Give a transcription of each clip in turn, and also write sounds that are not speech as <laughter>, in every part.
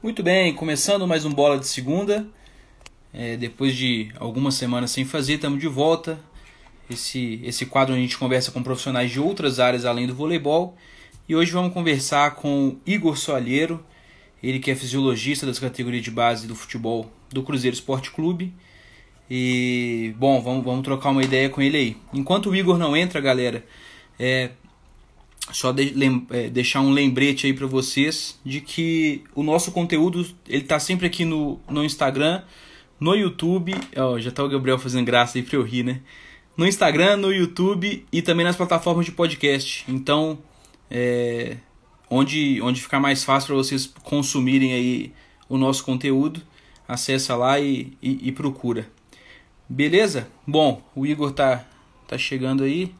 Muito bem, começando mais um Bola de Segunda. É, depois de algumas semanas sem fazer, estamos de volta. Esse, esse quadro a gente conversa com profissionais de outras áreas além do voleibol. E hoje vamos conversar com Igor Soalheiro, ele que é fisiologista das categorias de base do futebol do Cruzeiro Esporte Clube. E, bom, vamos, vamos trocar uma ideia com ele aí. Enquanto o Igor não entra, galera, é, só de, lem, é, deixar um lembrete aí para vocês de que o nosso conteúdo ele tá sempre aqui no, no Instagram, no YouTube, ó, já tá o Gabriel fazendo graça aí pra eu rir, né? No Instagram, no YouTube e também nas plataformas de podcast. Então, é, onde, onde ficar mais fácil para vocês consumirem aí o nosso conteúdo, acessa lá e, e, e procura. Beleza? Bom, o Igor tá, tá chegando aí.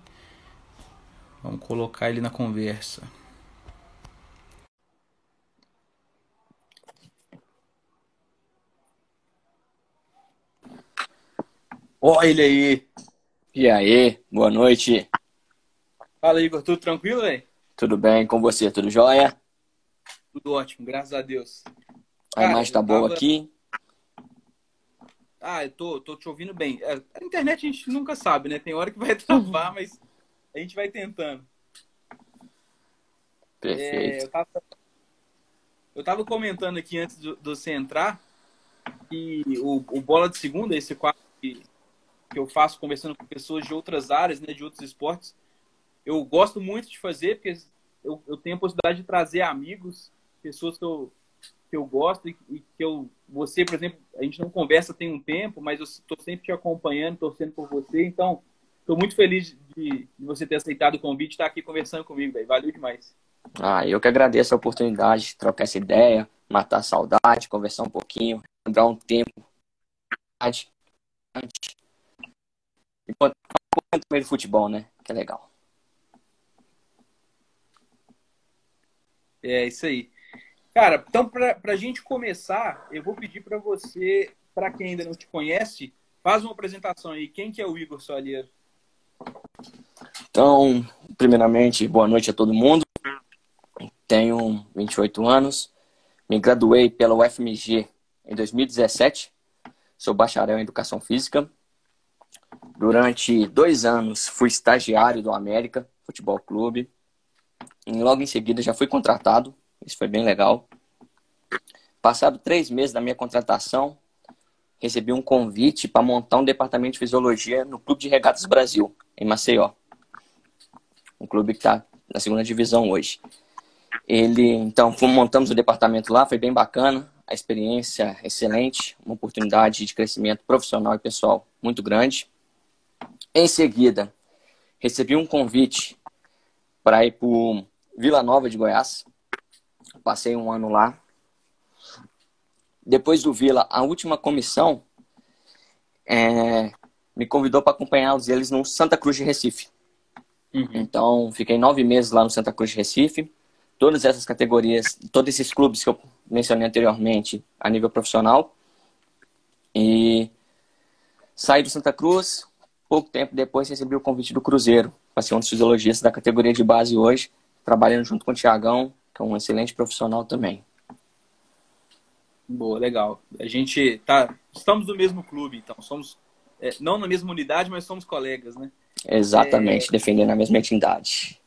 Vamos colocar ele na conversa. Olha ele aí. E aí, boa noite. Fala, Igor, tudo tranquilo, velho? Tudo bem com você? Tudo jóia? Tudo ótimo, graças a Deus. A imagem tá boa tava... aqui? Ah, eu tô, tô te ouvindo bem. É, a internet a gente nunca sabe, né? Tem hora que vai <laughs> travar, mas a gente vai tentando. Perfeito. É, eu, tava, eu tava comentando aqui antes de, você entrar que o, o Bola de Segunda, esse quadro que, que eu faço conversando com pessoas de outras áreas, né, de outros esportes, eu gosto muito de fazer porque eu, eu tenho a possibilidade de trazer amigos, pessoas que eu, que eu gosto e, e que eu você, por exemplo, a gente não conversa tem um tempo, mas eu estou sempre te acompanhando, torcendo por você, então estou muito feliz de, de, você ter aceitado o convite e estar aqui conversando comigo, véio. valeu demais. Ah, eu que agradeço a oportunidade de trocar essa ideia, matar a saudade, conversar um pouquinho, lembrar um tempo. E um pouco também do futebol, né? Que é legal. É isso aí. Cara, então para a gente começar, eu vou pedir para você, para quem ainda não te conhece, faz uma apresentação aí. Quem que é o Igor Soalheiro? Então, primeiramente, boa noite a todo mundo. Tenho 28 anos, me graduei pela UFMG em 2017, sou bacharel em Educação Física. Durante dois anos fui estagiário do América Futebol Clube. E logo em seguida já fui contratado, isso foi bem legal. Passado três meses da minha contratação, recebi um convite para montar um departamento de fisiologia no Clube de Regatas Brasil, em Maceió. Um clube que está na segunda divisão hoje. Ele, então, montamos o departamento lá, foi bem bacana, a experiência excelente, uma oportunidade de crescimento profissional e pessoal muito grande. Em seguida, recebi um convite para ir para Vila Nova de Goiás. Passei um ano lá. Depois do Vila, a última comissão é, me convidou para acompanhá-los eles no Santa Cruz de Recife. Uhum. Então, fiquei nove meses lá no Santa Cruz de Recife. Todas essas categorias, todos esses clubes que eu mencionei anteriormente a nível profissional. E saí do Santa Cruz. Pouco tempo depois recebi o convite do Cruzeiro para ser um dos fisiologistas da categoria de base hoje, trabalhando junto com o Tiagão, que é um excelente profissional também. Boa, legal. A gente tá, estamos no mesmo clube, então somos é, não na mesma unidade, mas somos colegas, né? Exatamente, é... defendendo a mesma entidade.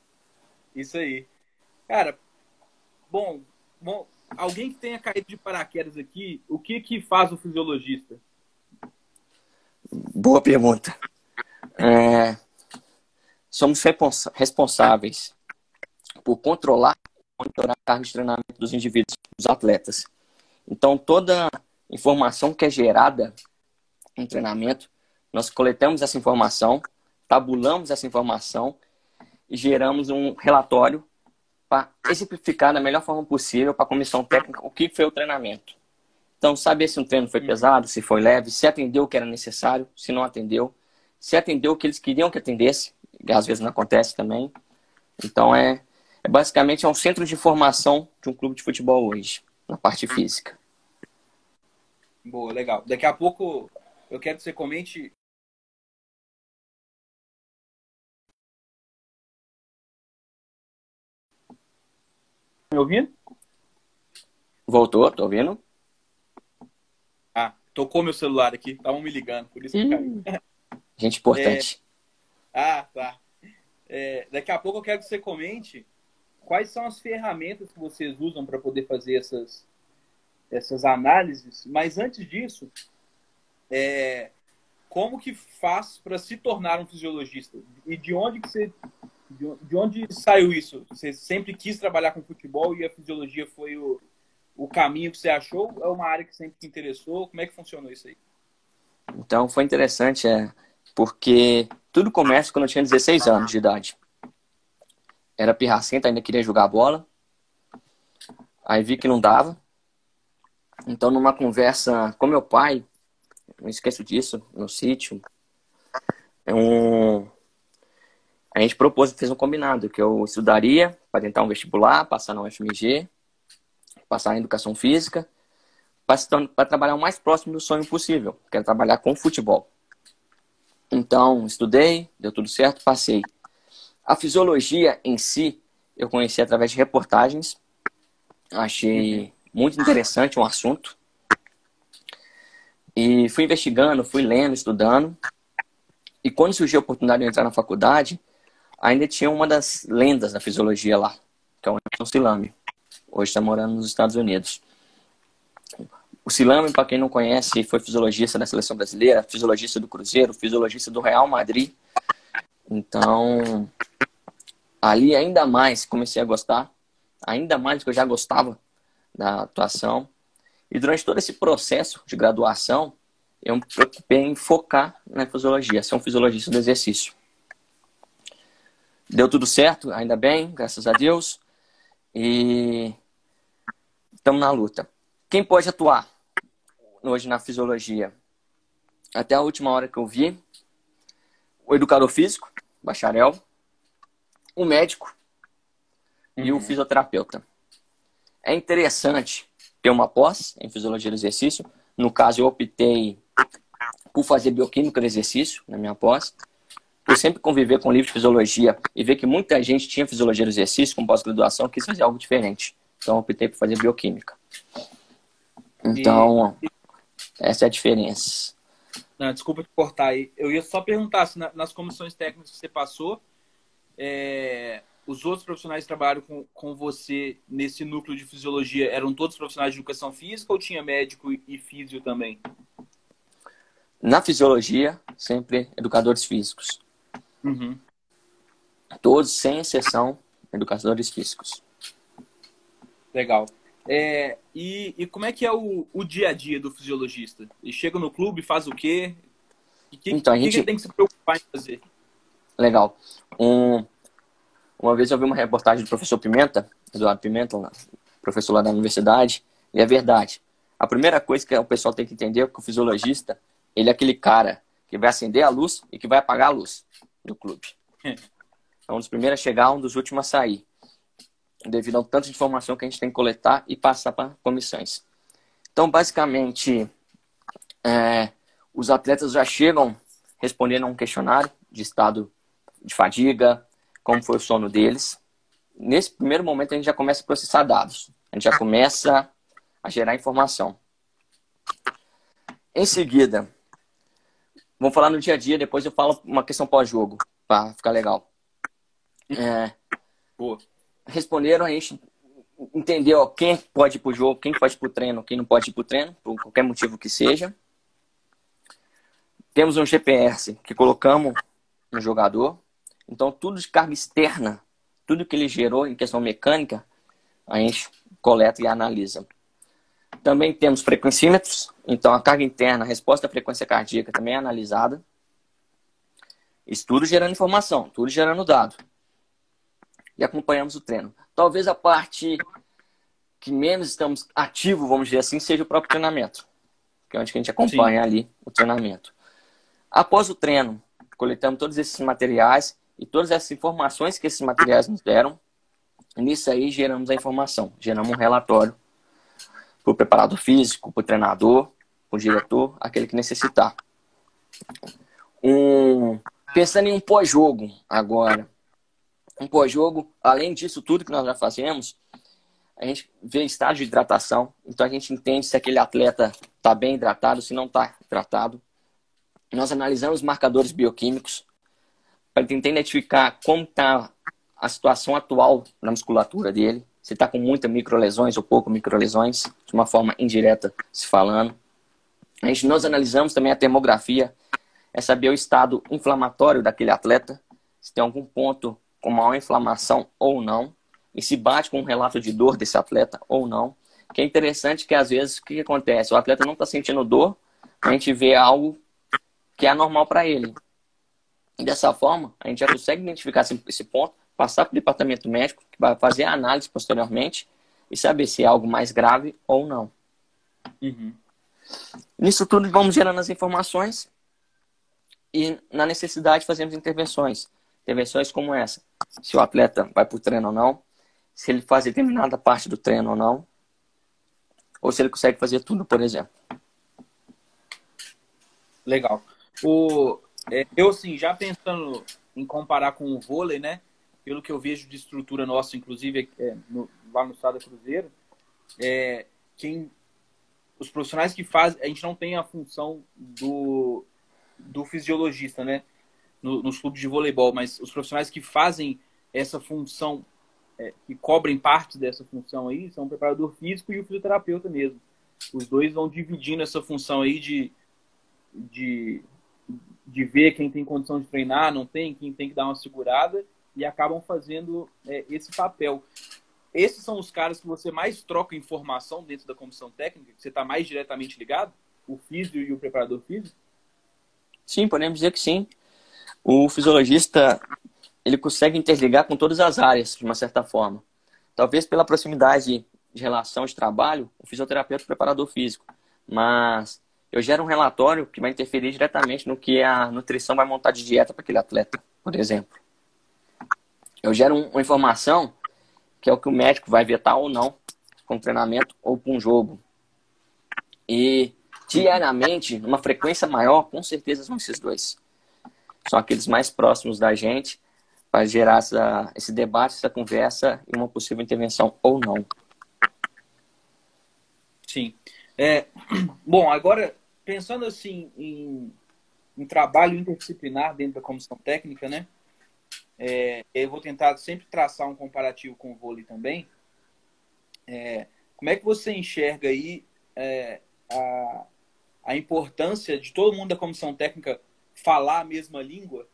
Isso aí. Cara, bom, bom, alguém que tenha caído de paraquedas aqui, o que que faz o fisiologista? Boa pergunta. É, somos responsáveis por controlar e monitorar a carga de treinamento dos indivíduos, dos atletas. Então, toda informação que é gerada em treinamento, nós coletamos essa informação, tabulamos essa informação e geramos um relatório para exemplificar da melhor forma possível para a comissão técnica o que foi o treinamento. Então, saber se um treino foi pesado, se foi leve, se atendeu o que era necessário, se não atendeu, se atendeu o que eles queriam que atendesse, que às vezes não acontece também. Então, é, é basicamente é um centro de formação de um clube de futebol hoje, na parte física. Boa, legal. Daqui a pouco eu quero que você comente me ouvindo? Voltou, tô ouvindo. Ah, tocou meu celular aqui, estavam me ligando, por isso que caiu. <laughs> Gente importante. É... Ah, tá. É, daqui a pouco eu quero que você comente quais são as ferramentas que vocês usam para poder fazer essas, essas análises, mas antes disso, é, como que faz para se tornar um fisiologista? E de onde que você de onde saiu isso? Você sempre quis trabalhar com futebol e a fisiologia foi o, o caminho que você achou? Ou é uma área que sempre te interessou? Como é que funcionou isso aí? Então, foi interessante, é, porque tudo começa quando eu tinha 16 anos de idade. Era pirracenta, ainda queria jogar bola. Aí vi que não dava. Então, numa conversa com meu pai, não esqueço disso, no sítio, um... a gente propôs, fez um combinado, que eu estudaria para tentar um vestibular, passar na UFMG, passar em educação física, para trabalhar o mais próximo do sonho possível, que era trabalhar com futebol. Então, estudei, deu tudo certo, passei. A fisiologia em si, eu conheci através de reportagens, achei muito interessante um assunto. E fui investigando, fui lendo, estudando. E quando surgiu a oportunidade de entrar na faculdade, ainda tinha uma das lendas da fisiologia lá, que é o Silame. Hoje está morando nos Estados Unidos. O Silame, para quem não conhece, foi fisiologista da seleção brasileira, fisiologista do Cruzeiro, fisiologista do Real Madrid. Então, ali ainda mais comecei a gostar, ainda mais que eu já gostava da atuação. E durante todo esse processo de graduação, eu me preocupei em focar na fisiologia, ser um fisiologista do exercício. Deu tudo certo, ainda bem, graças a Deus. E estamos na luta. Quem pode atuar hoje na fisiologia? Até a última hora que eu vi, o educador físico, bacharel, o médico uhum. e o uhum. fisioterapeuta. É interessante ter uma pós em fisiologia do exercício. No caso, eu optei por fazer bioquímica do exercício na minha pós. Por sempre conviver com livro de fisiologia e ver que muita gente tinha fisiologia do exercício com pós-graduação, quis fazer algo diferente. Então, optei por fazer bioquímica. Então, e... essa é a diferença. Não, desculpa te cortar aí. Eu ia só perguntar se nas comissões técnicas que você passou, é, os outros profissionais que trabalharam com, com você nesse núcleo de fisiologia eram todos profissionais de educação física ou tinha médico e, e físio também? Na fisiologia, sempre educadores físicos. Uhum. Todos, sem exceção, educadores físicos. Legal. É, e, e, como é que é o, o, dia a dia do fisiologista? Ele chega no clube, faz o quê? O que, então, a gente... que tem que se preocupar em fazer? Legal. Um, uma vez eu vi uma reportagem do professor Pimenta, Eduardo Pimenta, professor lá da universidade, e é verdade. A primeira coisa que o pessoal tem que entender é que o fisiologista, ele é aquele cara que vai acender a luz e que vai apagar a luz do clube. <laughs> É um dos primeiros a chegar, um dos últimos a sair. Devido ao tanto de informação que a gente tem que coletar e passar para comissões. Então, basicamente, é, os atletas já chegam respondendo a um questionário de estado de fadiga, como foi o sono deles. Nesse primeiro momento, a gente já começa a processar dados. A gente já começa a gerar informação. Em seguida, vamos falar no dia a dia, depois eu falo uma questão pós-jogo, para ficar legal. É, responderam, a gente entendeu quem pode ir pro jogo, quem pode ir pro treino, quem não pode ir pro treino, por qualquer motivo que seja. Temos um GPS que colocamos no jogador, então, tudo de carga externa, tudo que ele gerou em questão mecânica, a gente coleta e analisa. Também temos frequencímetros, então a carga interna, a resposta à frequência cardíaca também é analisada. Isso tudo gerando informação, tudo gerando dado. E acompanhamos o treino. Talvez a parte que menos estamos ativo, vamos dizer assim, seja o próprio treinamento. Que é onde a gente acompanha Sim. ali o treinamento. Após o treino, coletamos todos esses materiais e todas essas informações que esses materiais nos deram, nisso aí geramos a informação, geramos um relatório para o preparador físico, para o treinador, para o diretor, aquele que necessitar. Um, pensando em um pós-jogo agora. Um pós-jogo, além disso tudo que nós já fazemos, a gente vê estado de hidratação, então a gente entende se aquele atleta está bem hidratado, se não está hidratado. Nós analisamos marcadores bioquímicos para tentar identificar como está a situação atual na musculatura dele, se está com muita microlesões ou pouco microlesões, de uma forma indireta se falando. A gente, nós analisamos também a termografia, é saber o estado inflamatório daquele atleta, se tem algum ponto com maior inflamação ou não, e se bate com um relato de dor desse atleta ou não. Que é interessante que às vezes o que, que acontece? O atleta não está sentindo dor, a gente vê algo que é anormal para ele. E dessa forma, a gente já consegue identificar esse ponto passar para o departamento médico, que vai fazer a análise posteriormente e saber se é algo mais grave ou não. Uhum. Nisso tudo, vamos gerando as informações e, na necessidade, fazemos intervenções. Intervenções como essa: se o atleta vai para o treino ou não, se ele faz determinada parte do treino ou não, ou se ele consegue fazer tudo, por exemplo. Legal. O, é, eu, assim, já pensando em comparar com o vôlei, né? Pelo que eu vejo de estrutura nossa, inclusive é, no, lá no Sada Cruzeiro, é, quem os profissionais que fazem, a gente não tem a função do, do fisiologista, né? No, nos clubes de voleibol, mas os profissionais que fazem essa função, é, que cobrem parte dessa função aí, são o preparador físico e o fisioterapeuta mesmo. Os dois vão dividindo essa função aí de, de, de ver quem tem condição de treinar, não tem, quem tem que dar uma segurada e acabam fazendo é, esse papel. Esses são os caras que você mais troca informação dentro da comissão técnica, que você está mais diretamente ligado? O físico e o preparador físico? Sim, podemos dizer que sim. O fisiologista ele consegue interligar com todas as áreas, de uma certa forma. Talvez pela proximidade de relação de trabalho, o fisioterapeuta e o preparador físico. Mas eu gero um relatório que vai interferir diretamente no que a nutrição vai montar de dieta para aquele atleta, por exemplo eu gero uma informação que é o que o médico vai vetar ou não com treinamento ou com um jogo. E diariamente, numa frequência maior, com certeza são esses dois. São aqueles mais próximos da gente para gerar essa, esse debate, essa conversa e uma possível intervenção ou não. Sim. É, <clears throat> bom, agora, pensando assim em, em trabalho interdisciplinar dentro da comissão técnica, né? É, eu vou tentar sempre traçar um comparativo com o vôlei também. É, como é que você enxerga aí é, a, a importância de todo mundo da comissão técnica falar a mesma língua?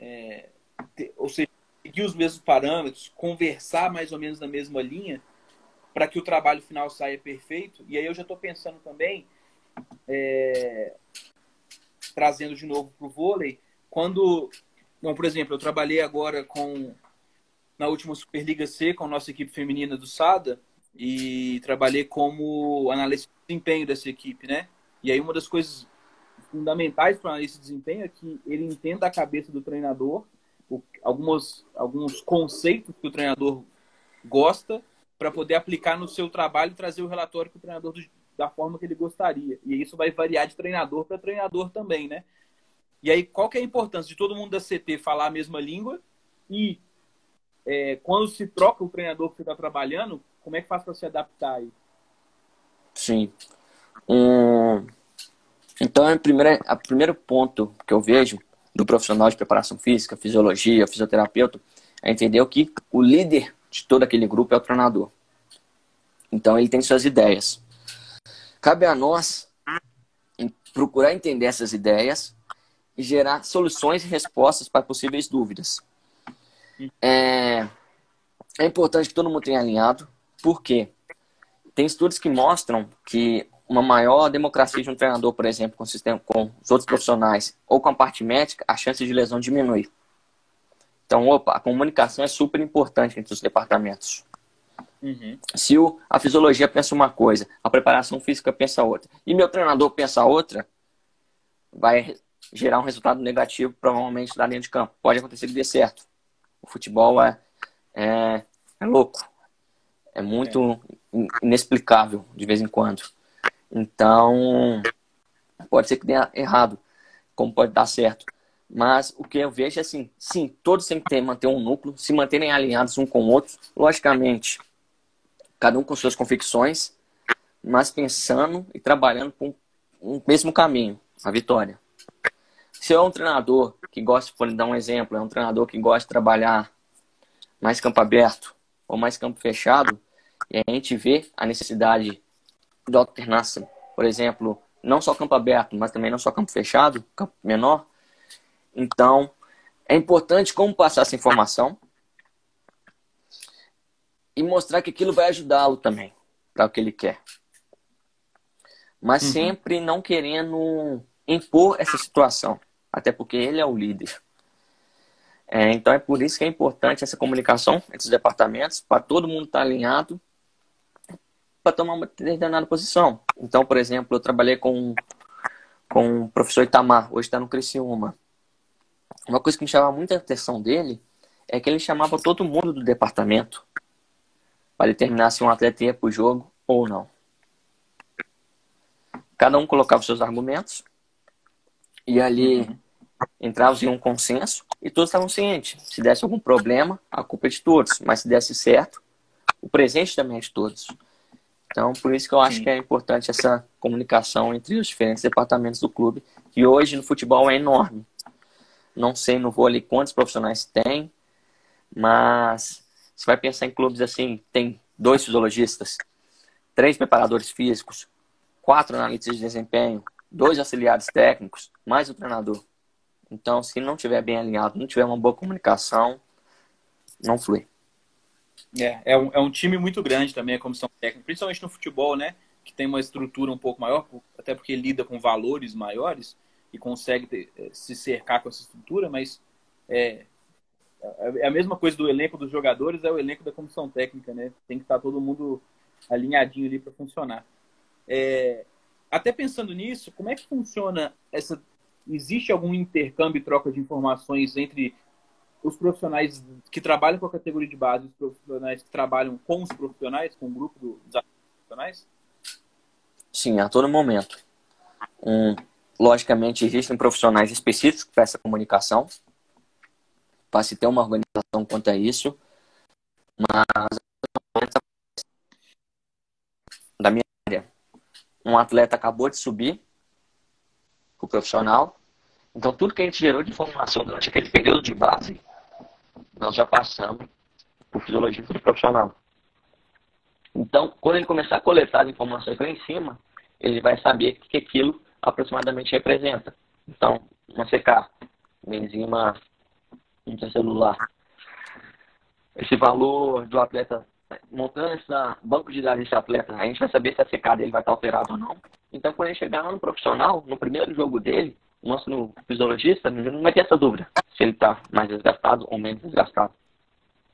É, ou seja, seguir os mesmos parâmetros, conversar mais ou menos na mesma linha para que o trabalho final saia perfeito. E aí eu já estou pensando também, é, trazendo de novo para o vôlei, quando Bom, por exemplo, eu trabalhei agora com na última Superliga C com a nossa equipe feminina do Sada e trabalhei como analista de desempenho dessa equipe, né? E aí uma das coisas fundamentais para o analista de desempenho é que ele entenda a cabeça do treinador, alguns, alguns conceitos que o treinador gosta para poder aplicar no seu trabalho e trazer o relatório para o treinador do, da forma que ele gostaria. E isso vai variar de treinador para treinador também, né? E aí, qual que é a importância de todo mundo da CT falar a mesma língua e é, quando se troca o treinador que você está trabalhando, como é que faz para se adaptar aí? Sim. Hum, então, a primeira, a primeiro ponto que eu vejo do profissional de preparação física, fisiologia, fisioterapeuta, é entender que o líder de todo aquele grupo é o treinador. Então, ele tem suas ideias. Cabe a nós procurar entender essas ideias gerar soluções e respostas para possíveis dúvidas. É, é importante que todo mundo tenha alinhado, porque tem estudos que mostram que uma maior democracia de um treinador, por exemplo, com, sistema, com os outros profissionais ou com a parte médica, a chance de lesão diminui. Então, opa, a comunicação é super importante entre os departamentos. Uhum. Se o, a fisiologia pensa uma coisa, a preparação física pensa outra, e meu treinador pensa outra, vai gerar um resultado negativo, provavelmente, da linha de campo. Pode acontecer que dê certo. O futebol é, é, é louco. É muito é. inexplicável de vez em quando. Então, pode ser que dê errado, como pode dar certo. Mas o que eu vejo é assim, sim, todos têm que ter, manter um núcleo, se manterem alinhados um com o outro. Logicamente, cada um com suas convicções, mas pensando e trabalhando com o mesmo caminho, a vitória. Se é um treinador que gosta, por dar um exemplo, é um treinador que gosta de trabalhar mais campo aberto ou mais campo fechado, e a gente vê a necessidade de alternância, por exemplo, não só campo aberto, mas também não só campo fechado, campo menor. Então, é importante como passar essa informação e mostrar que aquilo vai ajudá-lo também para o que ele quer. Mas uhum. sempre não querendo impor essa situação, até porque ele é o líder. É, então é por isso que é importante essa comunicação entre os departamentos, para todo mundo estar tá alinhado para tomar uma determinada posição. Então, por exemplo, eu trabalhei com, com o professor Itamar, hoje está no Criciúma. Uma coisa que me chamava muita atenção dele é que ele chamava todo mundo do departamento para determinar se um atleta ia para o jogo ou não. Cada um colocava seus argumentos e ali uhum. Entrava em um consenso e todos estavam cientes. Se desse algum problema, a culpa é de todos, mas se desse certo, o presente também é de todos. Então, por isso que eu acho Sim. que é importante essa comunicação entre os diferentes departamentos do clube, que hoje no futebol é enorme. Não sei no vôlei quantos profissionais tem, mas você vai pensar em clubes assim, tem dois fisiologistas, três preparadores físicos, quatro analistas de desempenho, dois auxiliares técnicos, mais o treinador. Então, se não tiver bem alinhado, não tiver uma boa comunicação, não flui. É, é um, é um time muito grande também, a comissão técnica, principalmente no futebol, né? Que tem uma estrutura um pouco maior, até porque lida com valores maiores e consegue ter, eh, se cercar com essa estrutura, mas é, é a mesma coisa do elenco dos jogadores, é o elenco da comissão técnica, né? Tem que estar todo mundo alinhadinho ali para funcionar. É, até pensando nisso, como é que funciona essa. Existe algum intercâmbio e troca de informações entre os profissionais que trabalham com a categoria de base, os profissionais que trabalham com os profissionais, com o grupo dos profissionais? Sim, a todo momento. Um, logicamente, existem profissionais específicos para essa comunicação, para se ter uma organização quanto a isso, mas da minha área, um atleta acabou de subir o profissional, então tudo que a gente gerou de informação durante aquele período de base nós já passamos por fisiologia profissional. Então, quando ele começar a coletar as informações lá em cima, ele vai saber o que aquilo aproximadamente representa. Então, uma CK, uma enzima intracelular. Esse valor do atleta, montando esse banco de dados desse atleta, a gente vai saber se a CK dele vai estar alterada ou não. Então, quando ele chegar lá no profissional, no primeiro jogo dele, o nosso fisiologista não vai ter essa dúvida se ele está mais desgastado ou menos desgastado.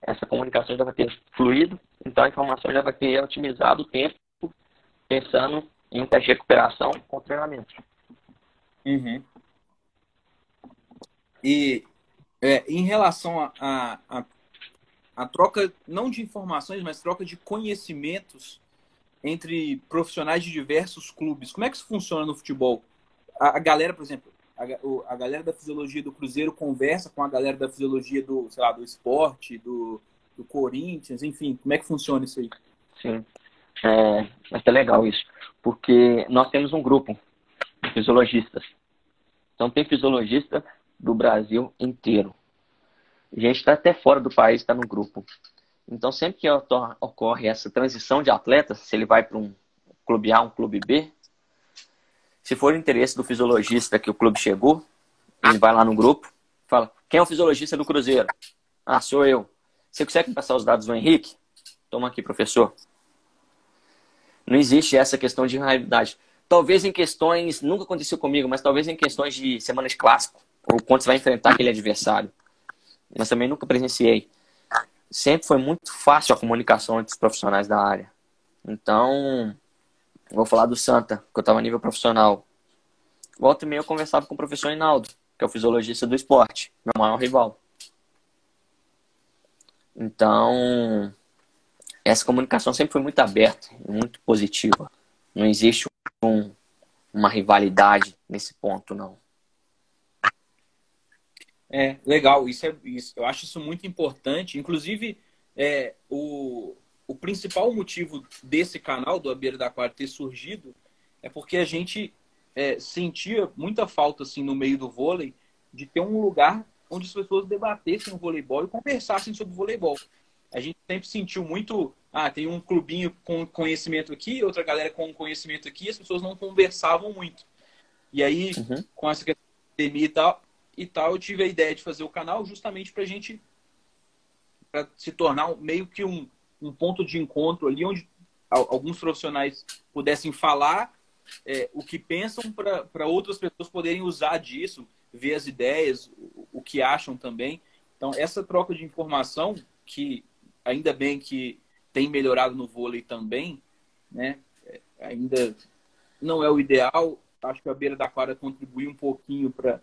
Essa comunicação já vai ter fluído, então a informação já vai ter otimizado o tempo pensando em teste de recuperação com treinamento. Uhum. E é, em relação a, a, a, a, troca, não de informações, mas troca de conhecimentos entre profissionais de diversos clubes, como é que isso funciona no futebol? A, a galera, por exemplo, a, a galera da fisiologia do Cruzeiro conversa com a galera da fisiologia do, sei lá, do esporte, do, do Corinthians, enfim, como é que funciona isso aí? Sim, é, mas é legal isso, porque nós temos um grupo de fisiologistas. Então tem fisiologista do Brasil inteiro. A gente está até fora do país, está no grupo. Então sempre que ocorre essa transição de atletas, se ele vai para um clube A, um clube B, se for interesse do fisiologista que o clube chegou, ele vai lá no grupo, fala: quem é o fisiologista do Cruzeiro? Ah, sou eu. Você consegue passar os dados do Henrique? Toma aqui, professor. Não existe essa questão de rivalidade. Talvez em questões, nunca aconteceu comigo, mas talvez em questões de semanas clássico, ou quando você vai enfrentar aquele adversário. Mas também nunca presenciei. Sempre foi muito fácil a comunicação entre os profissionais da área. Então, Vou falar do Santa, que eu estava a nível profissional. Volta e meia eu conversava com o professor Hinaldo, que é o fisiologista do esporte, meu maior rival. Então, essa comunicação sempre foi muito aberta, muito positiva. Não existe um, uma rivalidade nesse ponto, não. É, legal. Isso é, isso, eu acho isso muito importante. Inclusive, é, o, o principal motivo desse canal, do A Beira da Quadra, ter surgido é porque a gente é, sentia muita falta, assim, no meio do vôlei, de ter um lugar onde as pessoas debatessem o voleibol e conversassem sobre o voleibol. A gente sempre sentiu muito, ah, tem um clubinho com conhecimento aqui, outra galera com conhecimento aqui, as pessoas não conversavam muito. E aí, uhum. com essa pandemia e tal, e tal, eu tive a ideia de fazer o canal justamente para a gente pra se tornar meio que um, um ponto de encontro ali onde alguns profissionais pudessem falar é, o que pensam para outras pessoas poderem usar disso, ver as ideias, o, o, que acham também. Então, essa troca de informação, que ainda bem que tem melhorado no vôlei também, né? É, ainda não é o ideal. Acho que a beira da quadra contribuiu um pouquinho para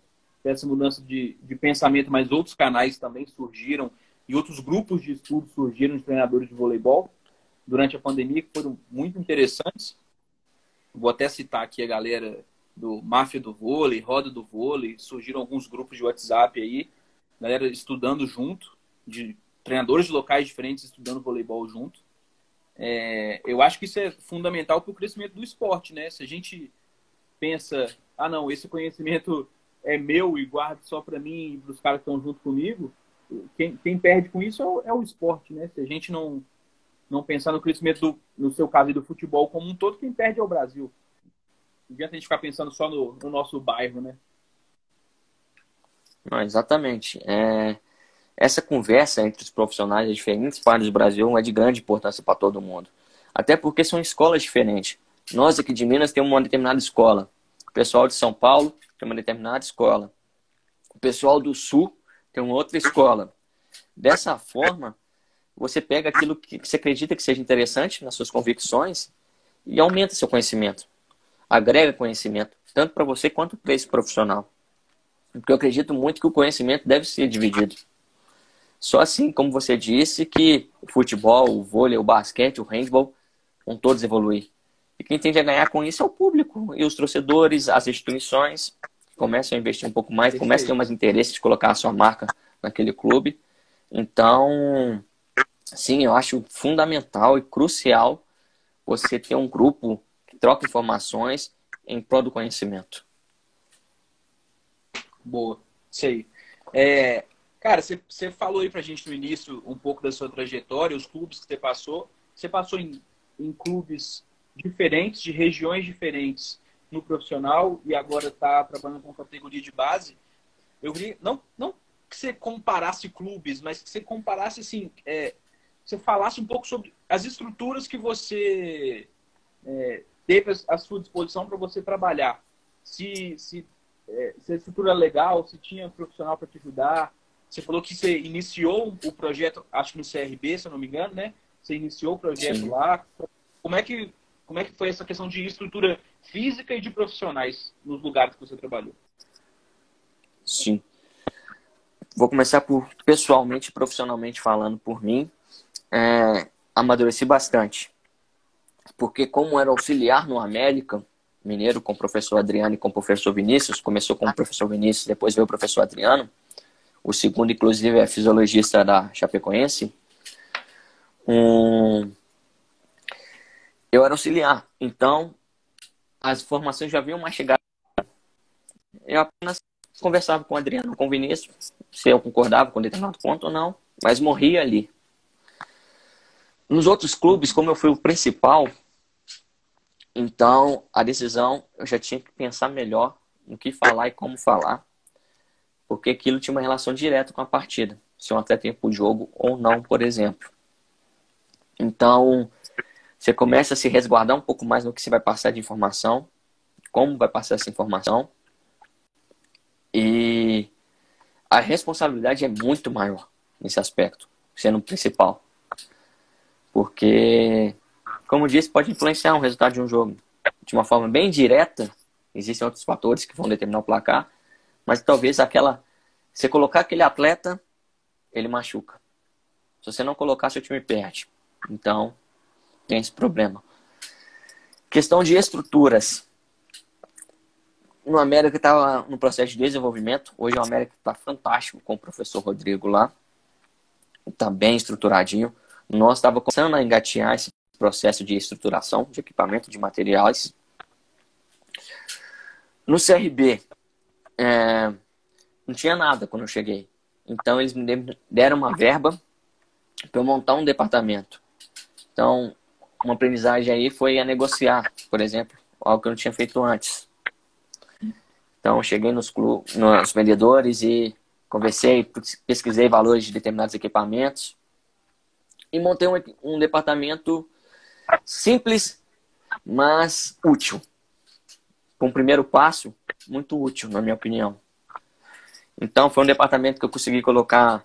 essa mudança de, de pensamento, mas outros canais também surgiram e outros grupos de estudo surgiram de treinadores de voleibol durante a pandemia que foram muito interessantes. Vou até citar aqui a galera do Máfia do Vôlei, Roda do Vôlei, surgiram alguns grupos de WhatsApp aí, galera estudando junto, de treinadores de locais diferentes estudando voleibol junto. É, eu acho que isso é fundamental para o crescimento do esporte, né? Se a gente pensa, ah não, esse conhecimento é meu e guardo só para mim e para os caras que estão junto comigo, quem, quem perde com isso é o, é o, esporte, né? Se a gente não, não pensar no crescimento, do, no seu caso, do futebol como um todo, quem perde é o Brasil. Não adianta a gente ficar pensando só no, no nosso bairro, né? Não, exatamente. É, essa conversa entre os profissionais de diferentes partes do Brasil é de grande importância para todo mundo. Até porque são escolas diferentes. Nós aqui de Minas temos uma determinada escola. O pessoal de São Paulo tem uma determinada escola. O pessoal do Sul tem uma outra escola. Dessa forma, você pega aquilo que você acredita que seja interessante nas suas convicções e aumenta seu conhecimento. Agrega conhecimento, tanto para você quanto para esse profissional. Porque eu acredito muito que o conhecimento deve ser dividido. Só assim, como você disse, que o futebol, o vôlei, o basquete, o handball vão todos evoluir. E quem tende a ganhar com isso é o público e os torcedores, as instituições começam a investir um pouco mais, começam a ter mais interesse de colocar a sua marca naquele clube. Então, sim, eu acho fundamental e crucial você ter um grupo que troca informações em prol do conhecimento. Boa, sei. É, cara, você, você falou aí pra gente no início um pouco da sua trajetória, os clubes que você passou. Você passou em, em clubes diferentes, de regiões diferentes no profissional e agora está trabalhando com categoria de base, eu queria não, não que você comparasse clubes, mas que você comparasse assim, é, você falasse um pouco sobre as estruturas que você é, teve à sua disposição para você trabalhar. Se, se, é, se a estrutura é legal, se tinha profissional para te ajudar. Você falou que você iniciou o projeto, acho que no CRB, se eu não me engano, né? Você iniciou o projeto Sim. lá. Como é que como é que foi essa questão de estrutura física e de profissionais nos lugares que você trabalhou? Sim. Vou começar por pessoalmente, profissionalmente falando por mim. É, amadureci bastante. Porque como era auxiliar no América, Mineiro, com o professor Adriano e com o professor Vinícius, começou com o professor Vinícius, depois veio o professor Adriano. O segundo, inclusive, é fisiologista da Chapecoense. Um, eu era auxiliar. Então, as informações já vinham mais chegadas. Eu apenas conversava com o Adriano, com o Vinícius, se eu concordava com determinado ponto ou não, mas morria ali. Nos outros clubes, como eu fui o principal, então a decisão eu já tinha que pensar melhor no que falar e como falar, porque aquilo tinha uma relação direta com a partida, se um atleta ia para o jogo ou não, por exemplo. Então, você começa a se resguardar um pouco mais no que você vai passar de informação, como vai passar essa informação. E a responsabilidade é muito maior nesse aspecto, sendo o principal. Porque, como disse, pode influenciar o resultado de um jogo de uma forma bem direta. Existem outros fatores que vão determinar o placar, mas talvez aquela. Você colocar aquele atleta, ele machuca. Se você não colocar, seu time perde. Então, tem esse problema. Questão de estruturas. No América estava no processo de desenvolvimento. Hoje o América está fantástico com o professor Rodrigo lá. Está bem estruturadinho. Nós estávamos começando a engatear esse processo de estruturação de equipamento, de materiais. No CRB, é, não tinha nada quando eu cheguei. Então, eles me deram uma verba para eu montar um departamento. Então, uma aprendizagem aí foi a negociar, por exemplo, algo que eu não tinha feito antes. Então, cheguei nos, clubes, nos vendedores e conversei, pesquisei valores de determinados equipamentos e montei um, um departamento simples, mas útil. Com um primeiro passo, muito útil, na minha opinião. Então, foi um departamento que eu consegui colocar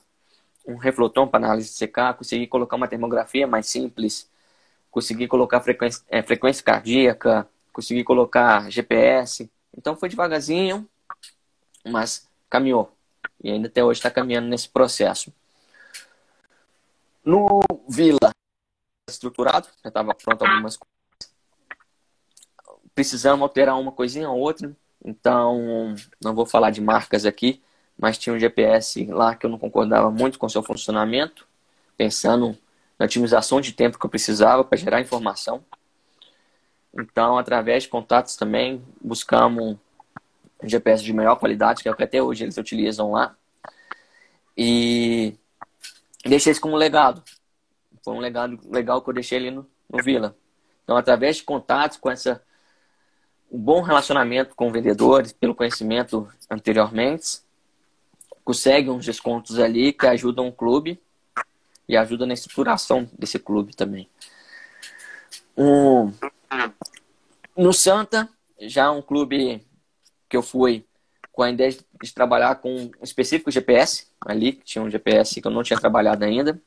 um reflotom para análise de CK, consegui colocar uma termografia mais simples, consegui colocar frequência, é, frequência cardíaca, consegui colocar GPS. Então, foi devagarzinho, mas caminhou. E ainda até hoje está caminhando nesse processo. No Vila, estruturado, já estava pronto algumas coisas. Precisamos alterar uma coisinha ou outra, então não vou falar de marcas aqui, mas tinha um GPS lá que eu não concordava muito com o seu funcionamento, pensando na otimização de tempo que eu precisava para gerar informação. Então, através de contatos também, buscamos um GPS de melhor qualidade, que é o que até hoje eles utilizam lá. E deixei isso como legado. Foi um legado legal que eu deixei ali no, no Vila. Então, através de contatos com essa um bom relacionamento com vendedores, pelo conhecimento anteriormente, consegue uns descontos ali que ajudam o clube e ajudam na estruturação desse clube também. Um, no Santa, já um clube que eu fui com a ideia de trabalhar com um específico GPS, ali, tinha um GPS que eu não tinha trabalhado ainda,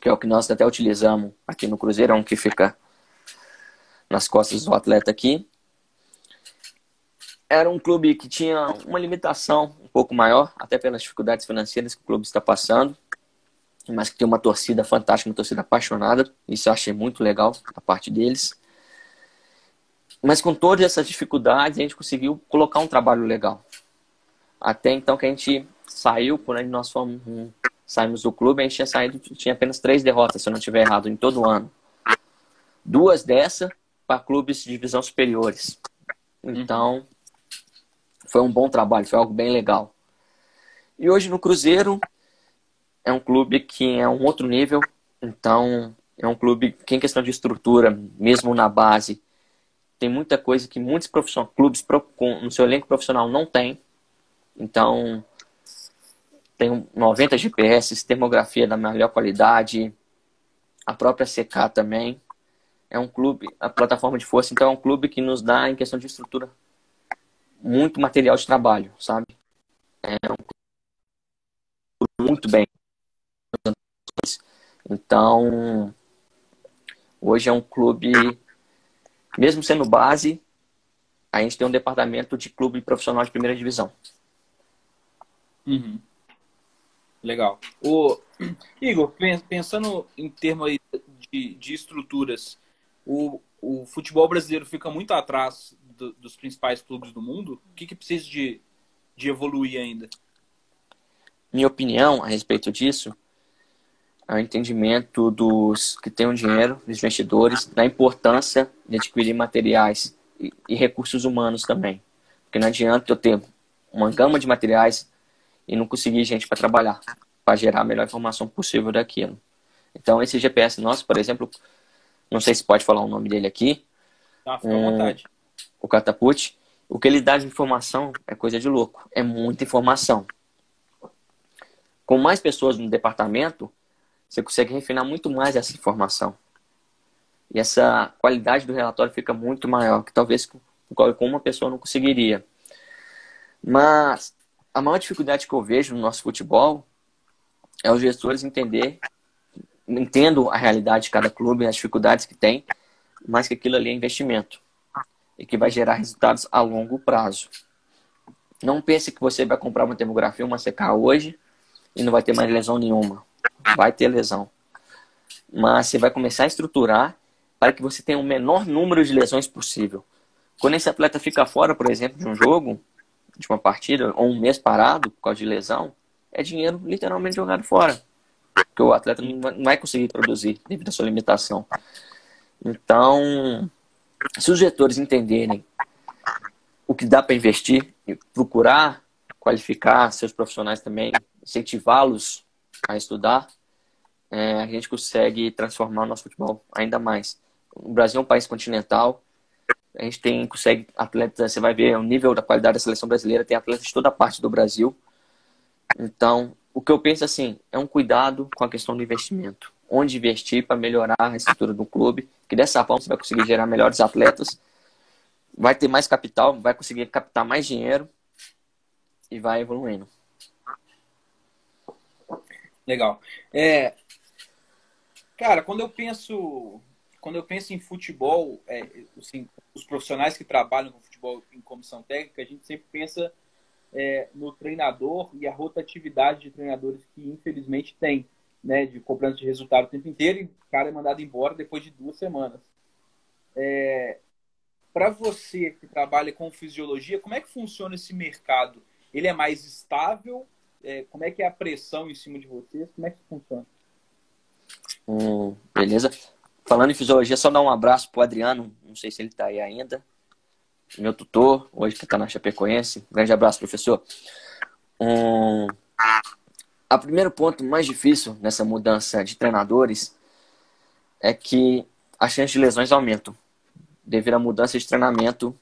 que é o que nós até utilizamos aqui no Cruzeirão, que fica nas costas do atleta aqui. Era um clube que tinha uma limitação um pouco maior, até pelas dificuldades financeiras que o clube está passando, mas que tem uma torcida fantástica, uma torcida apaixonada. Isso eu achei muito legal da parte deles. Mas com todas essas dificuldades, a gente conseguiu colocar um trabalho legal. Até então que a gente saiu, quando nós fomos, saímos do clube, a gente tinha saído, tinha apenas três derrotas, se eu não estiver errado, em todo o ano. Duas dessas para clubes de divisão superiores. Então, foi um bom trabalho, foi algo bem legal. E hoje no Cruzeiro, é um clube que é um outro nível, então é um clube que em questão de estrutura, mesmo na base, tem muita coisa que muitos clubes no seu elenco profissional não tem. Então, tem 90 GPS, termografia da melhor qualidade, a própria CK também. É um clube, a plataforma de força, então é um clube que nos dá, em questão de estrutura, muito material de trabalho, sabe? É um clube muito bem. Então, hoje é um clube mesmo sendo base, a gente tem um departamento de clube profissional de primeira divisão. Uhum. Legal. O <clears throat> Igor, pensando em termos de, de estruturas, o, o futebol brasileiro fica muito atrás do, dos principais clubes do mundo. O que, que precisa de, de evoluir ainda? Minha opinião a respeito disso ao entendimento dos que têm o dinheiro, dos investidores, da importância de adquirir materiais e, e recursos humanos também. Porque não adianta eu ter uma gama de materiais e não conseguir gente para trabalhar, para gerar a melhor informação possível daquilo. Então, esse GPS nosso, por exemplo, não sei se pode falar o nome dele aqui. Tá, fica um, à vontade. O Catapult. O que ele dá de informação é coisa de louco. É muita informação. Com mais pessoas no departamento, você consegue refinar muito mais essa informação. E essa qualidade do relatório fica muito maior, que talvez com uma pessoa não conseguiria. Mas a maior dificuldade que eu vejo no nosso futebol é os gestores entender, entendo a realidade de cada clube, as dificuldades que tem, mas que aquilo ali é investimento e que vai gerar resultados a longo prazo. Não pense que você vai comprar uma termografia, uma CK hoje e não vai ter mais lesão nenhuma vai ter lesão. Mas você vai começar a estruturar para que você tenha o menor número de lesões possível. Quando esse atleta fica fora, por exemplo, de um jogo, de uma partida, ou um mês parado por causa de lesão, é dinheiro literalmente jogado fora. porque o atleta não vai conseguir produzir devido à sua limitação. Então, se os gestores entenderem o que dá para investir e procurar qualificar seus profissionais também, incentivá-los a estudar, é, a gente consegue transformar o nosso futebol ainda mais. O Brasil é um país continental, a gente tem, consegue atletas, você vai ver o nível da qualidade da seleção brasileira, tem atletas de toda parte do Brasil. Então, o que eu penso assim, é um cuidado com a questão do investimento. Onde investir para melhorar a estrutura do clube, que dessa forma você vai conseguir gerar melhores atletas, vai ter mais capital, vai conseguir captar mais dinheiro e vai evoluindo. Legal. É, cara, quando eu penso quando eu penso em futebol, é, assim, os profissionais que trabalham com futebol em comissão técnica, a gente sempre pensa é, no treinador e a rotatividade de treinadores que infelizmente tem, né, de cobrança de resultado o tempo inteiro e o cara é mandado embora depois de duas semanas. É, Para você que trabalha com fisiologia, como é que funciona esse mercado? Ele é mais estável? É, como é que é a pressão em cima de vocês? Como é que funciona? Hum, beleza. Falando em fisiologia, só dar um abraço pro Adriano, não sei se ele está aí ainda. Meu tutor, hoje que está na Chapecoense. Grande abraço, professor. Um... A primeiro ponto mais difícil nessa mudança de treinadores é que a chance de lesões aumentam devido à mudança de treinamento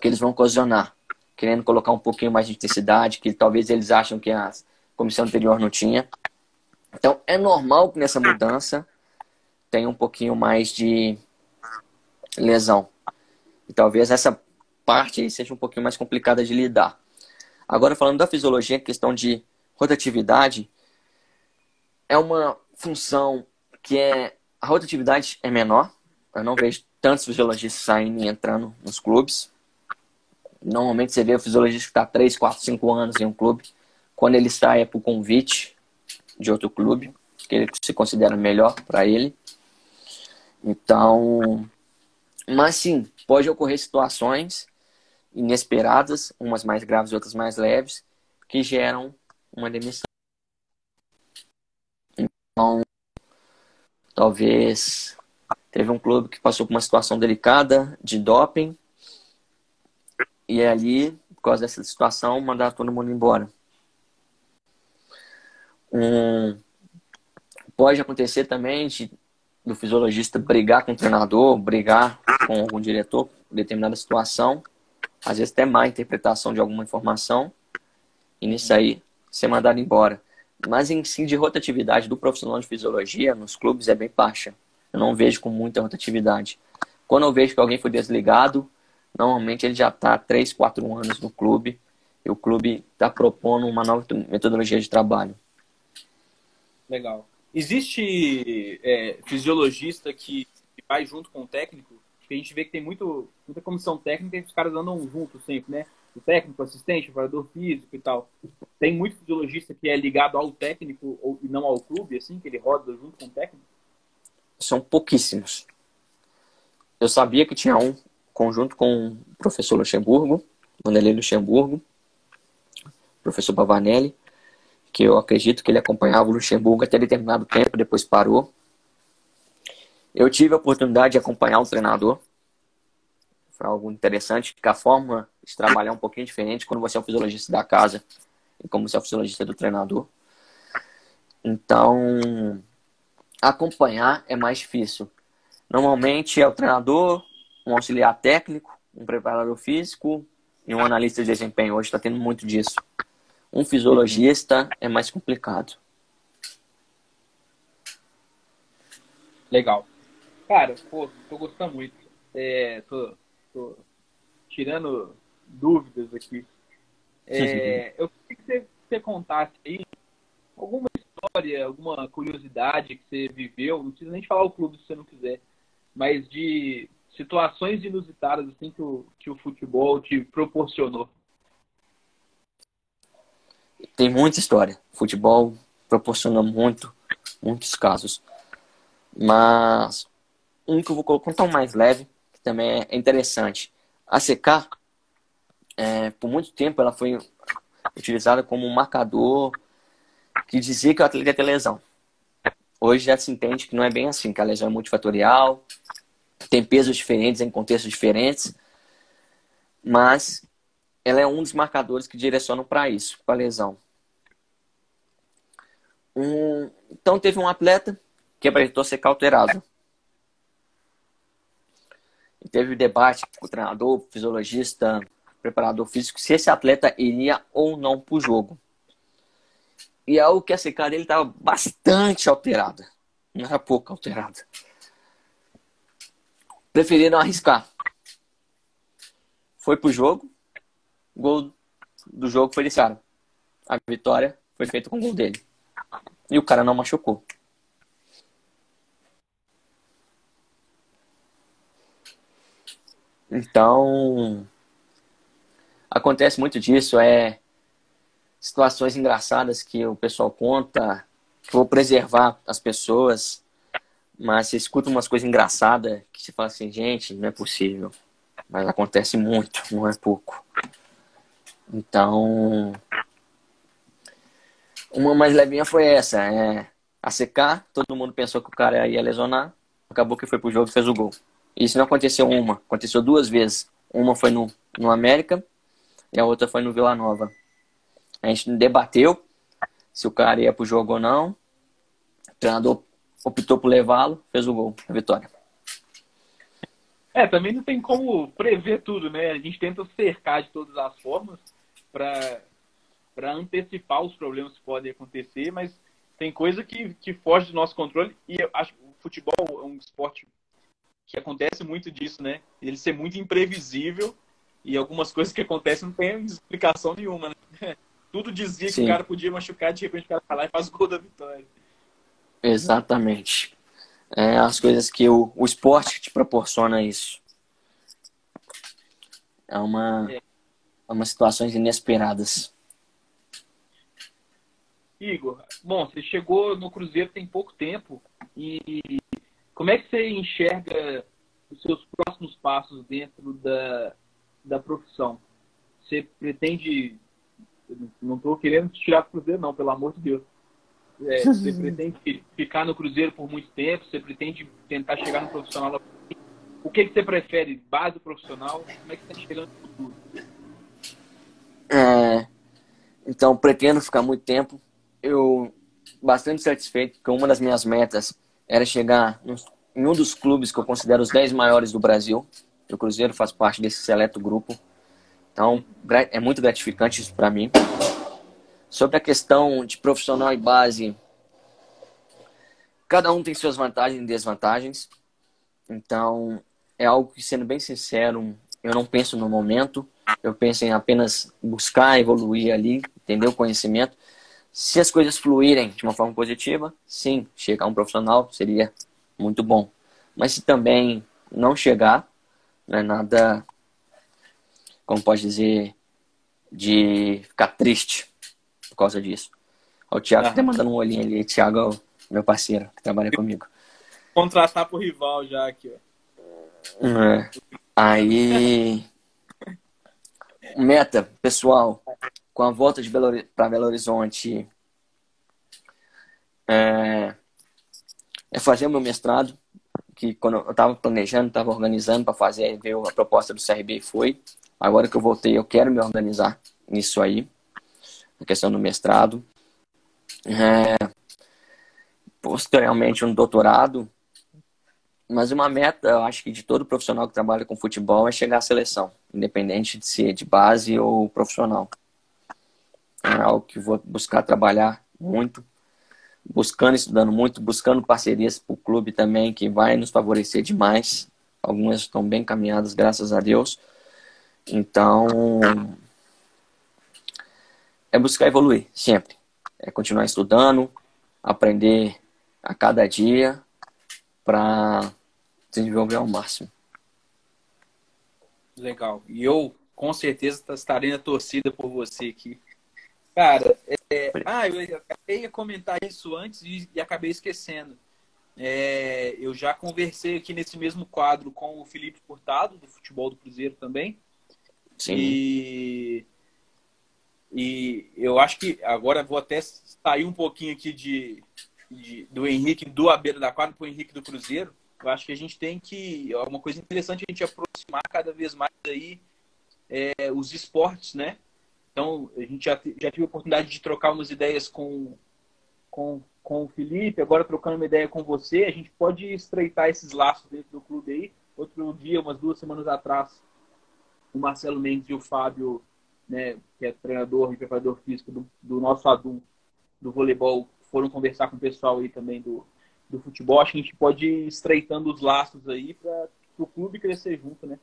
que eles vão ocasionar, querendo colocar um pouquinho mais de intensidade, que talvez eles acham que a comissão anterior não tinha. Então, é normal que nessa mudança tem um pouquinho mais de lesão. E talvez essa parte seja um pouquinho mais complicada de lidar. Agora, falando da fisiologia, questão de rotatividade, é uma função que é. A rotatividade é menor. Eu não vejo tantos fisiologistas saindo e entrando nos clubes. Normalmente você vê o fisiologista que está 3, 4, 5 anos em um clube. Quando ele sai é por convite de outro clube, que ele se considera melhor para ele. Então, mas sim, pode ocorrer situações inesperadas, umas mais graves, outras mais leves, que geram uma demissão. Então, talvez teve um clube que passou por uma situação delicada de doping e ali, por causa dessa situação, mandar todo mundo embora. Um, pode acontecer também de do fisiologista brigar com o treinador, brigar com algum diretor determinada situação, às vezes até má interpretação de alguma informação, e nisso aí ser mandado embora. Mas em si, de rotatividade do profissional de fisiologia nos clubes é bem baixa. Eu não vejo com muita rotatividade. Quando eu vejo que alguém foi desligado, normalmente ele já está 3, 4 anos no clube e o clube está propondo uma nova metodologia de trabalho. Legal. Existe é, fisiologista que, que, vai junto com o técnico? Porque a gente vê que tem muito, muita comissão técnica e os caras andam juntos sempre, né? O técnico, o assistente, o preparador físico e tal. Tem muito fisiologista que é ligado ao técnico ou, e não ao clube, assim, que ele roda junto com o técnico? São pouquíssimos. Eu sabia que tinha um conjunto com o professor Luxemburgo, Vanderlei Luxemburgo, professor Bavanelli, que eu acredito que ele acompanhava o Luxemburgo até determinado tempo, depois parou. Eu tive a oportunidade de acompanhar o treinador. Foi algo interessante, que a forma de trabalhar é um pouquinho diferente quando você é o fisiologista da casa e como você é o fisiologista do treinador. Então, acompanhar é mais difícil. Normalmente é o treinador, um auxiliar técnico, um preparador físico e um analista de desempenho. Hoje está tendo muito disso. Um fisiologista é mais complicado. Legal. Cara, pô, tô gostando muito. É, tô, tô tirando dúvidas aqui. É, eu queria que você, você contasse aí alguma história, alguma curiosidade que você viveu, não precisa nem falar o clube se você não quiser, mas de situações inusitadas assim que o, que o futebol te proporcionou. tem muita história. O futebol proporciona muito, muitos casos. Mas um que eu vou contar um mais leve, que também é interessante. A CK, é, por muito tempo, ela foi utilizada como um marcador que dizia que o atleta ia ter lesão. hoje já se entende que não é bem assim, que a lesão é multifatorial, tem pesos diferentes em contextos diferentes, mas ela é um dos marcadores que direcionam para isso, para a lesão. Um, então teve um atleta que apresentou ser cauterado. E teve debate com o treinador, fisiologista, preparador físico, se esse atleta iria ou não para o jogo. E algo que a secada dele estava bastante alterada. Não era pouco alterada. Preferiram arriscar. Foi pro jogo. O gol do jogo foi desse cara. A vitória foi feita com o gol dele. E o cara não machucou. Então, acontece muito disso, é situações engraçadas que o pessoal conta, vou preservar as pessoas, mas você escuta umas coisas engraçadas que você fala assim, gente, não é possível. Mas acontece muito, não é pouco. Então, uma mais levinha foi essa, é a secar, todo mundo pensou que o cara ia lesionar, acabou que foi pro jogo e fez o gol. Isso não aconteceu uma, aconteceu duas vezes. Uma foi no, no América e a outra foi no Vila Nova. A gente debateu se o cara ia pro jogo ou não. O treinador optou por levá-lo, fez o gol, a vitória. É, também não tem como prever tudo, né? A gente tenta cercar de todas as formas para antecipar os problemas que podem acontecer, mas tem coisa que, que foge do nosso controle e eu acho que o futebol é um esporte que acontece muito disso, né? Ele ser muito imprevisível e algumas coisas que acontecem não tem explicação nenhuma, né? <laughs> Tudo dizia Sim. que o cara podia machucar, de repente o cara vai lá e faz o gol da vitória. Exatamente. É as coisas que o, o esporte te proporciona isso. É uma, é. é umas situações inesperadas. Igor, bom, você chegou no Cruzeiro tem pouco tempo e como é que você enxerga os seus próximos passos dentro da, da profissão? Você pretende. Não estou querendo te tirar do Cruzeiro, não, pelo amor de Deus. É, <laughs> você pretende ficar no Cruzeiro por muito tempo? Você pretende tentar chegar no profissional? O que, que você prefere? Base profissional? Como é que você está chegando no futuro? É, então, pretendo ficar muito tempo. Eu bastante satisfeito, porque uma das minhas metas era chegar em um dos clubes que eu considero os 10 maiores do Brasil. O Cruzeiro faz parte desse seleto grupo. Então, é muito gratificante isso para mim. Sobre a questão de profissional e base, cada um tem suas vantagens e desvantagens. Então, é algo que, sendo bem sincero, eu não penso no momento. Eu penso em apenas buscar evoluir ali, entender o conhecimento. Se as coisas fluírem de uma forma positiva, sim, chegar um profissional seria muito bom. Mas se também não chegar, não é nada, como pode dizer, de ficar triste por causa disso. O Thiago ah. tá mandando um olhinho ali. Thiago meu parceiro que trabalha comigo. Contratar pro rival já aqui, ó. É. Aí. Meta, pessoal, com a volta de Belo, para Belo Horizonte é, é, fazer o meu mestrado, que quando eu estava planejando, estava organizando para fazer, ver a proposta do CRB foi. Agora que eu voltei, eu quero me organizar nisso aí, a questão do mestrado. É, posteriormente, um doutorado. Mas uma meta, eu acho que de todo profissional que trabalha com futebol é chegar à seleção, independente de ser de base ou profissional. É algo que vou buscar trabalhar muito, buscando, estudando muito, buscando parcerias para o clube também, que vai nos favorecer demais. Algumas estão bem caminhadas, graças a Deus. Então, é buscar evoluir sempre. É continuar estudando, aprender a cada dia para desenvolver ao máximo. Legal. E eu, com certeza, estarei na torcida por você aqui. Cara, é... ah, eu acabei de comentar isso antes e, e acabei esquecendo. É... eu já conversei aqui nesse mesmo quadro com o Felipe Furtado, do futebol do Cruzeiro também. Sim. E, e eu acho que agora vou até sair um pouquinho aqui de, de, do Henrique do Abeira da Quadra para o Henrique do Cruzeiro, eu acho que a gente tem que. É uma coisa interessante a gente aproximar cada vez mais aí é, os esportes, né? Então, a gente já, já tive a oportunidade de trocar umas ideias com, com, com o Felipe, agora trocando uma ideia com você. A gente pode estreitar esses laços dentro do clube aí. Outro dia, umas duas semanas atrás, o Marcelo Mendes e o Fábio, né, que é treinador e preparador físico do, do nosso adulto do voleibol, foram conversar com o pessoal aí também do, do futebol. Acho que a gente pode ir estreitando os laços aí para o clube crescer junto, né?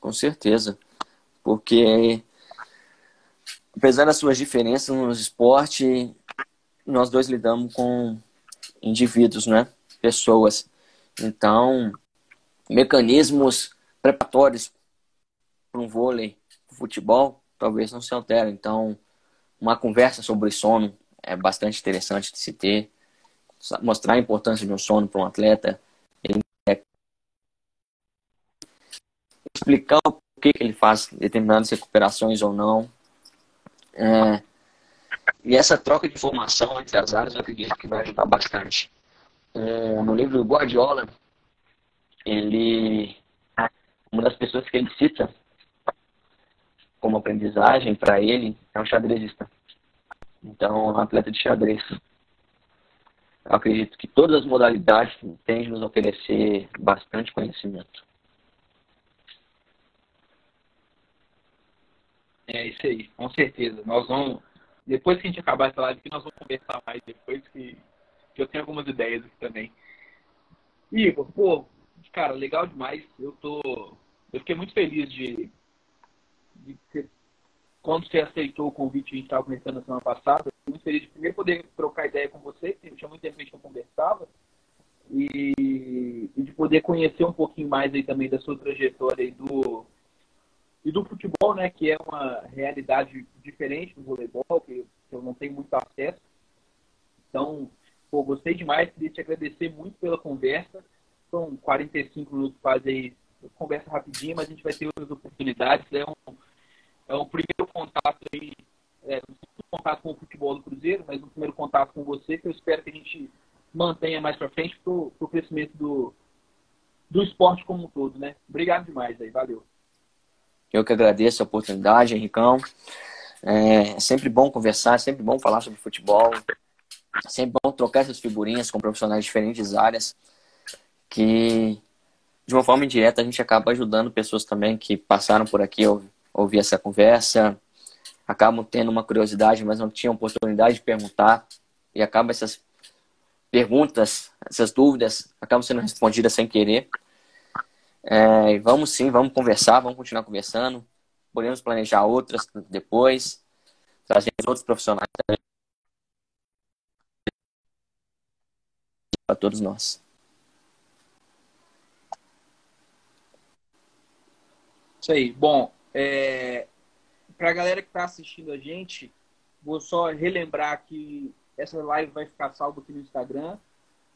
Com certeza. Porque apesar das suas diferenças no esporte, nós dois lidamos com indivíduos, né? Pessoas. Então, mecanismos preparatórios para um vôlei, futebol, talvez não se alterem. Então, uma conversa sobre sono é bastante interessante de se ter. Mostrar a importância de um sono para um atleta. Explicar o porquê que ele faz determinadas recuperações ou não. É, e essa troca de informação entre as áreas eu acredito que vai ajudar bastante. É, no livro do Guardiola, ele uma das pessoas que ele cita como aprendizagem para ele é um xadrezista. Então, um atleta de xadrez. Eu acredito que todas as modalidades têm de nos oferecer bastante conhecimento. É isso aí, com certeza. Nós vamos, depois que a gente acabar essa live, nós vamos conversar mais depois que, que eu tenho algumas ideias aqui também. Igor, pô, cara, legal demais. Eu tô, eu fiquei muito feliz de, de quando você aceitou o convite, a gente estava conversando na semana passada. Muito feliz de primeiro poder trocar ideia com você, porque tinha muito tempo que a gente não conversava. E, e, de poder conhecer um pouquinho mais aí também da sua trajetória aí do e do futebol, né, que é uma realidade diferente do voleibol, que eu não tenho muito acesso. Então, pô, gostei demais, queria te agradecer muito pela conversa. São 45 minutos quase aí, conversa rapidinho, mas a gente vai ter outras oportunidades. É um, é um primeiro contato aí, é, contato com o futebol do Cruzeiro, mas um primeiro contato com você, que eu espero que a gente mantenha mais para frente para o crescimento do, do esporte como um todo, né? Obrigado demais aí, valeu. Eu que agradeço a oportunidade, Henricão. É, sempre bom conversar, é sempre bom falar sobre futebol. É sempre bom trocar essas figurinhas com profissionais de diferentes áreas que, de uma forma indireta, a gente acaba ajudando pessoas também que passaram por aqui ouvir essa conversa, acabam tendo uma curiosidade, mas não tinham oportunidade de perguntar e acaba essas perguntas, essas dúvidas acabam sendo respondidas sem querer. É, vamos sim, vamos conversar, vamos continuar conversando. Podemos planejar outras depois, trazer outros profissionais para todos nós. Isso aí. Bom, é, para a galera que está assistindo a gente, vou só relembrar que essa live vai ficar salva aqui no Instagram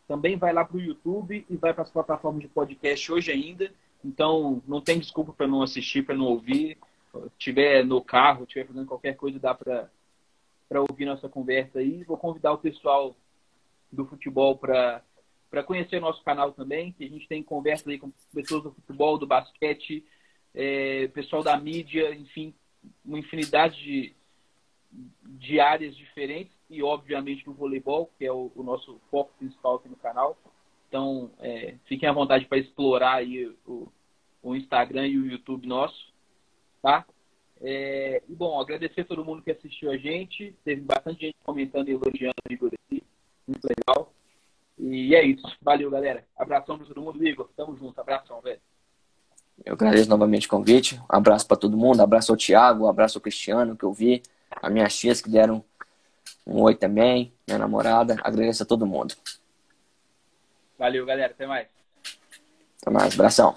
também vai lá para o YouTube e vai para as plataformas de podcast hoje ainda. Então, não tem desculpa para não assistir, para não ouvir. Se estiver no carro, estiver fazendo qualquer coisa, dá para ouvir nossa conversa aí. Vou convidar o pessoal do futebol para conhecer nosso canal também, que a gente tem conversa aí com pessoas do futebol, do basquete, é, pessoal da mídia, enfim, uma infinidade de, de áreas diferentes e, obviamente, do voleibol, que é o, o nosso foco principal aqui no canal. Então, é, fiquem à vontade para explorar aí o, o, Instagram e o YouTube nosso, tá? É, e, bom, agradecer a todo mundo que assistiu a gente. Teve bastante gente comentando e elogiando o Igor aqui. Muito legal. E é isso. Valeu, galera. Abração para todo mundo. Igor, tamo junto. Abração, velho. Eu agradeço novamente o convite. Um abraço para todo mundo. Um abraço ao Thiago, um abraço ao Cristiano, que eu vi. A minhas tias que deram um oi também, minha namorada. Agradeço a todo mundo. Valeu, galera. Até mais. Até mais. Abração.